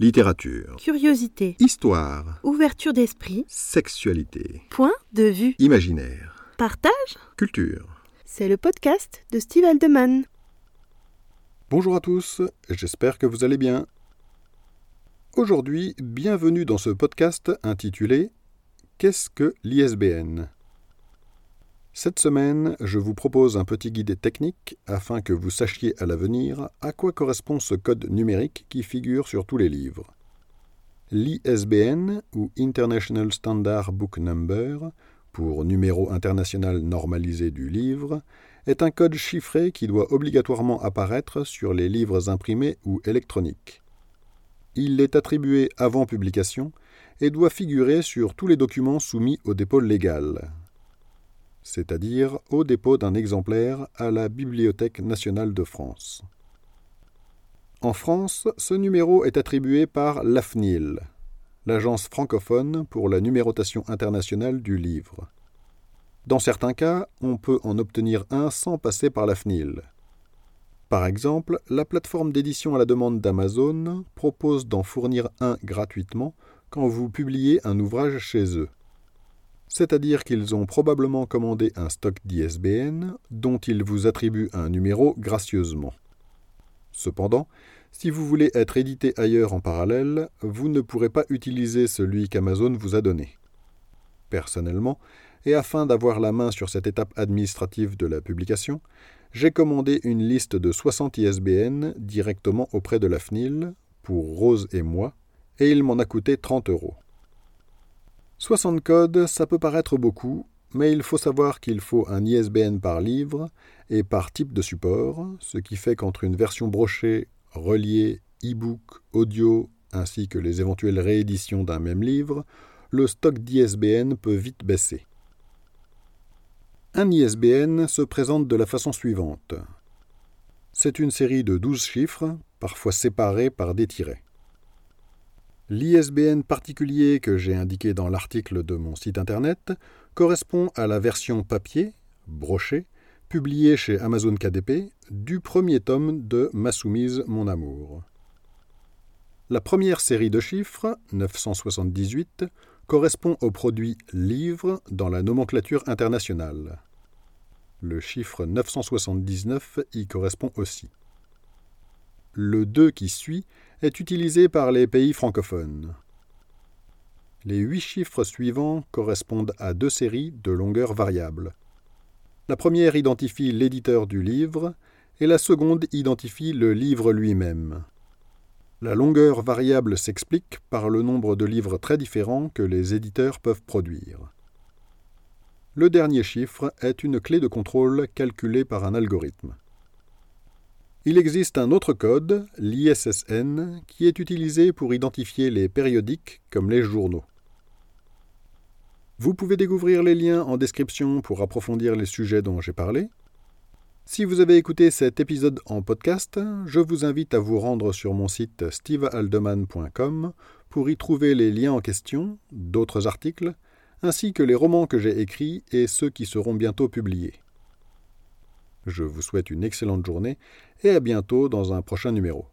Littérature. Curiosité. Histoire. Ouverture d'esprit. Sexualité. Point de vue. Imaginaire. Partage. Culture. C'est le podcast de Steve Aldeman. Bonjour à tous, j'espère que vous allez bien. Aujourd'hui, bienvenue dans ce podcast intitulé Qu'est-ce que l'ISBN? Cette semaine, je vous propose un petit guide technique afin que vous sachiez à l'avenir à quoi correspond ce code numérique qui figure sur tous les livres. L'ISBN, ou International Standard Book Number, pour numéro international normalisé du livre, est un code chiffré qui doit obligatoirement apparaître sur les livres imprimés ou électroniques. Il est attribué avant publication et doit figurer sur tous les documents soumis au dépôt légal, c'est-à-dire au dépôt d'un exemplaire à la Bibliothèque nationale de France. En France, ce numéro est attribué par l'AFNIL, l'agence francophone pour la numérotation internationale du livre. Dans certains cas, on peut en obtenir un sans passer par l'AFNIL. Par exemple, la plateforme d'édition à la demande d'Amazon propose d'en fournir un gratuitement quand vous publiez un ouvrage chez eux. C'est-à-dire qu'ils ont probablement commandé un stock d'ISBN dont ils vous attribuent un numéro gracieusement. Cependant, si vous voulez être édité ailleurs en parallèle, vous ne pourrez pas utiliser celui qu'Amazon vous a donné. Personnellement, et afin d'avoir la main sur cette étape administrative de la publication, j'ai commandé une liste de 60 ISBN directement auprès de la FNIL, pour Rose et moi, et il m'en a coûté 30 euros. 60 codes, ça peut paraître beaucoup, mais il faut savoir qu'il faut un ISBN par livre et par type de support, ce qui fait qu'entre une version brochée, reliée, e-book, audio, ainsi que les éventuelles rééditions d'un même livre, le stock d'ISBN peut vite baisser. Un ISBN se présente de la façon suivante. C'est une série de 12 chiffres, parfois séparés par des tirets. L'ISBN particulier que j'ai indiqué dans l'article de mon site internet correspond à la version papier, brochée, publiée chez Amazon KDP, du premier tome de Ma soumise, mon amour. La première série de chiffres, 978, correspond au produit livre dans la nomenclature internationale. Le chiffre 979 y correspond aussi. Le 2 qui suit est utilisé par les pays francophones. Les huit chiffres suivants correspondent à deux séries de longueur variable. La première identifie l'éditeur du livre et la seconde identifie le livre lui-même. La longueur variable s'explique par le nombre de livres très différents que les éditeurs peuvent produire. Le dernier chiffre est une clé de contrôle calculée par un algorithme. Il existe un autre code, l'ISSN, qui est utilisé pour identifier les périodiques comme les journaux. Vous pouvez découvrir les liens en description pour approfondir les sujets dont j'ai parlé. Si vous avez écouté cet épisode en podcast, je vous invite à vous rendre sur mon site stevealdeman.com pour y trouver les liens en question, d'autres articles, ainsi que les romans que j'ai écrits et ceux qui seront bientôt publiés. Je vous souhaite une excellente journée et à bientôt dans un prochain numéro.